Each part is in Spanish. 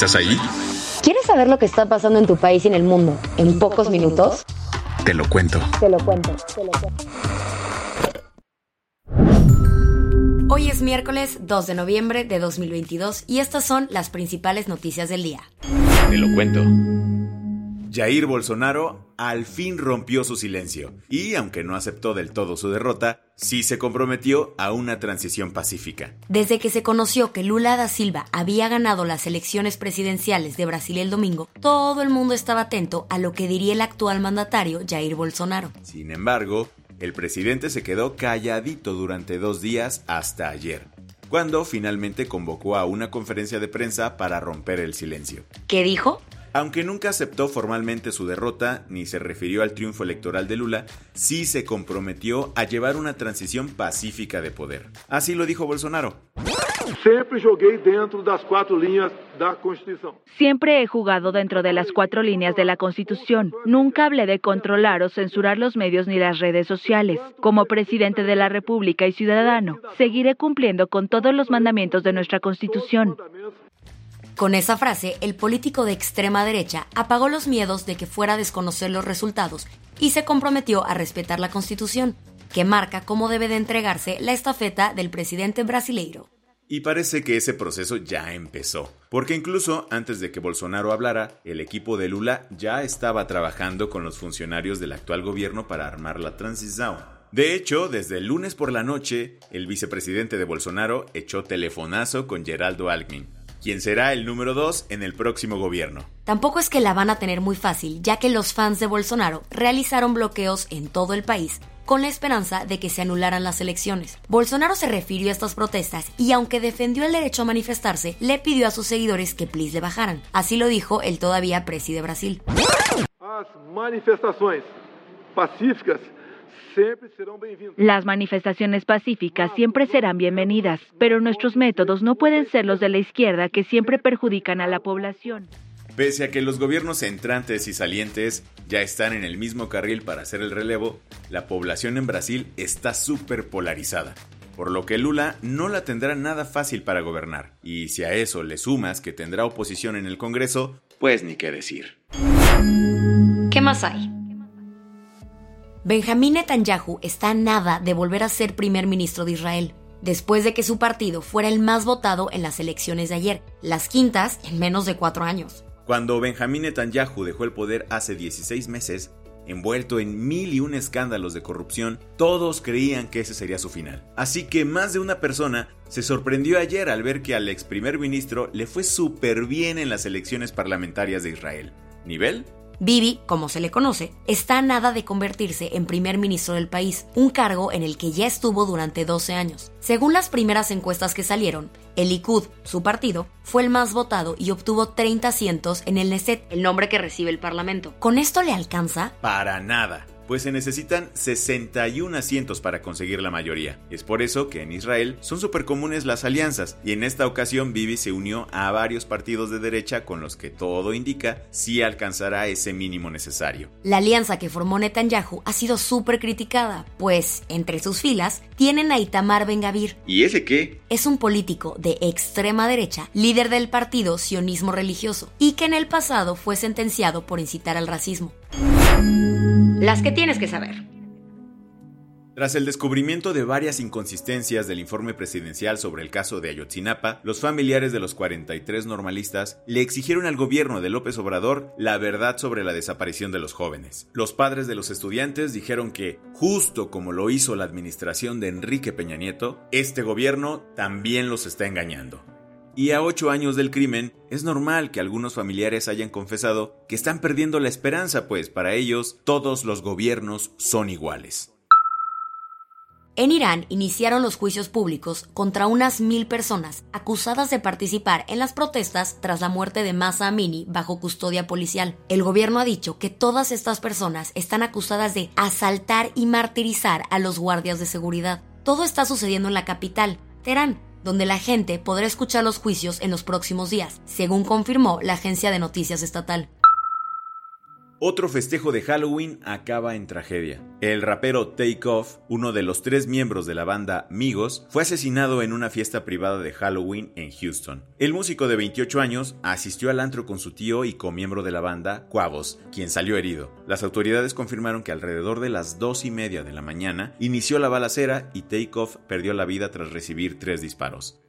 ¿Estás ahí? ¿Quieres saber lo que está pasando en tu país y en el mundo en pocos minutos? Te lo cuento. Te lo cuento. Te lo cuento. Hoy es miércoles 2 de noviembre de 2022 y estas son las principales noticias del día. Te lo cuento. Jair Bolsonaro al fin rompió su silencio y, aunque no aceptó del todo su derrota, sí se comprometió a una transición pacífica. Desde que se conoció que Lula da Silva había ganado las elecciones presidenciales de Brasil el domingo, todo el mundo estaba atento a lo que diría el actual mandatario Jair Bolsonaro. Sin embargo, el presidente se quedó calladito durante dos días hasta ayer, cuando finalmente convocó a una conferencia de prensa para romper el silencio. ¿Qué dijo? Aunque nunca aceptó formalmente su derrota ni se refirió al triunfo electoral de Lula, sí se comprometió a llevar una transición pacífica de poder. Así lo dijo Bolsonaro. Sempre joguei dentro das quatro linhas da Constituição. Siempre he jugado dentro de las cuatro líneas de la Constitución. Nunca hablé de controlar o censurar los medios ni las redes sociales. Como presidente de la República y ciudadano, seguiré cumpliendo con todos los mandamientos de nuestra Constitución. Con esa frase, el político de extrema derecha apagó los miedos de que fuera a desconocer los resultados y se comprometió a respetar la Constitución, que marca cómo debe de entregarse la estafeta del presidente brasileiro. Y parece que ese proceso ya empezó, porque incluso antes de que Bolsonaro hablara, el equipo de Lula ya estaba trabajando con los funcionarios del actual gobierno para armar la transición. De hecho, desde el lunes por la noche, el vicepresidente de Bolsonaro echó telefonazo con Geraldo Alckmin, quien será el número 2 en el próximo gobierno. Tampoco es que la van a tener muy fácil, ya que los fans de Bolsonaro realizaron bloqueos en todo el país con la esperanza de que se anularan las elecciones. Bolsonaro se refirió a estas protestas y aunque defendió el derecho a manifestarse, le pidió a sus seguidores que please le bajaran. Así lo dijo el todavía presi de Brasil. As manifestações pacíficas. Las manifestaciones pacíficas siempre serán bienvenidas, pero nuestros métodos no pueden ser los de la izquierda que siempre perjudican a la población. Pese a que los gobiernos entrantes y salientes ya están en el mismo carril para hacer el relevo, la población en Brasil está súper polarizada, por lo que Lula no la tendrá nada fácil para gobernar. Y si a eso le sumas que tendrá oposición en el Congreso, pues ni qué decir. ¿Qué más hay? Benjamín Netanyahu está a nada de volver a ser primer ministro de Israel, después de que su partido fuera el más votado en las elecciones de ayer, las quintas en menos de cuatro años. Cuando Benjamín Netanyahu dejó el poder hace 16 meses, envuelto en mil y un escándalos de corrupción, todos creían que ese sería su final. Así que más de una persona se sorprendió ayer al ver que al ex primer ministro le fue súper bien en las elecciones parlamentarias de Israel. ¿Nivel? Bibi, como se le conoce, está a nada de convertirse en primer ministro del país, un cargo en el que ya estuvo durante 12 años. Según las primeras encuestas que salieron, el Likud, su partido, fue el más votado y obtuvo 30 asientos en el Neset, el nombre que recibe el Parlamento. ¿Con esto le alcanza? Para nada. Pues se necesitan 61 asientos para conseguir la mayoría. Es por eso que en Israel son súper comunes las alianzas y en esta ocasión Bibi se unió a varios partidos de derecha con los que todo indica sí alcanzará ese mínimo necesario. La alianza que formó Netanyahu ha sido súper criticada, pues entre sus filas tienen a Itamar Ben Gavir. ¿Y ese qué? Es un político de extrema derecha, líder del partido sionismo religioso, y que en el pasado fue sentenciado por incitar al racismo. Las que tienes que saber. Tras el descubrimiento de varias inconsistencias del informe presidencial sobre el caso de Ayotzinapa, los familiares de los 43 normalistas le exigieron al gobierno de López Obrador la verdad sobre la desaparición de los jóvenes. Los padres de los estudiantes dijeron que, justo como lo hizo la administración de Enrique Peña Nieto, este gobierno también los está engañando. Y a ocho años del crimen, es normal que algunos familiares hayan confesado que están perdiendo la esperanza, pues para ellos todos los gobiernos son iguales. En Irán iniciaron los juicios públicos contra unas mil personas acusadas de participar en las protestas tras la muerte de Masa Amini bajo custodia policial. El gobierno ha dicho que todas estas personas están acusadas de asaltar y martirizar a los guardias de seguridad. Todo está sucediendo en la capital, Teherán, donde la gente podrá escuchar los juicios en los próximos días, según confirmó la agencia de noticias estatal. Otro festejo de Halloween acaba en tragedia. El rapero Takeoff, uno de los tres miembros de la banda Migos, fue asesinado en una fiesta privada de Halloween en Houston. El músico de 28 años asistió al antro con su tío y co-miembro de la banda, Quavos, quien salió herido. Las autoridades confirmaron que alrededor de las dos y media de la mañana inició la balacera y Takeoff perdió la vida tras recibir tres disparos.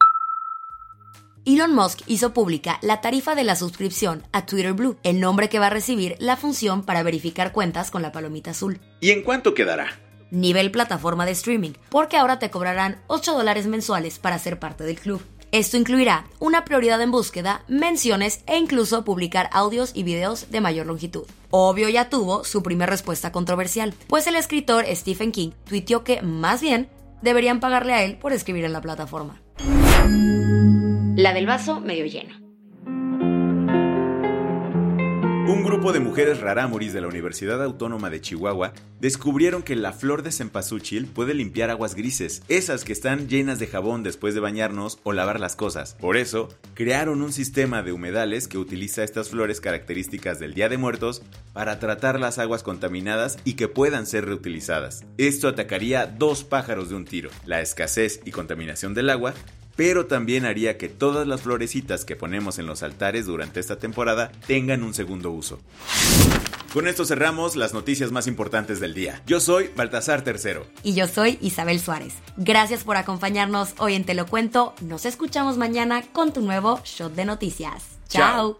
Elon Musk hizo pública la tarifa de la suscripción a Twitter Blue, el nombre que va a recibir la función para verificar cuentas con la palomita azul. ¿Y en cuánto quedará? Nivel plataforma de streaming, porque ahora te cobrarán 8 dólares mensuales para ser parte del club. Esto incluirá una prioridad en búsqueda, menciones e incluso publicar audios y videos de mayor longitud. Obvio ya tuvo su primera respuesta controversial, pues el escritor Stephen King tuiteó que más bien deberían pagarle a él por escribir en la plataforma. La del vaso medio lleno. Un grupo de mujeres rarámuris de la Universidad Autónoma de Chihuahua descubrieron que la flor de cempasúchil puede limpiar aguas grises, esas que están llenas de jabón después de bañarnos o lavar las cosas. Por eso, crearon un sistema de humedales que utiliza estas flores características del Día de Muertos para tratar las aguas contaminadas y que puedan ser reutilizadas. Esto atacaría dos pájaros de un tiro, la escasez y contaminación del agua pero también haría que todas las florecitas que ponemos en los altares durante esta temporada tengan un segundo uso. Con esto cerramos las noticias más importantes del día. Yo soy Baltasar Tercero. Y yo soy Isabel Suárez. Gracias por acompañarnos hoy en Te lo cuento. Nos escuchamos mañana con tu nuevo shot de noticias. Chao.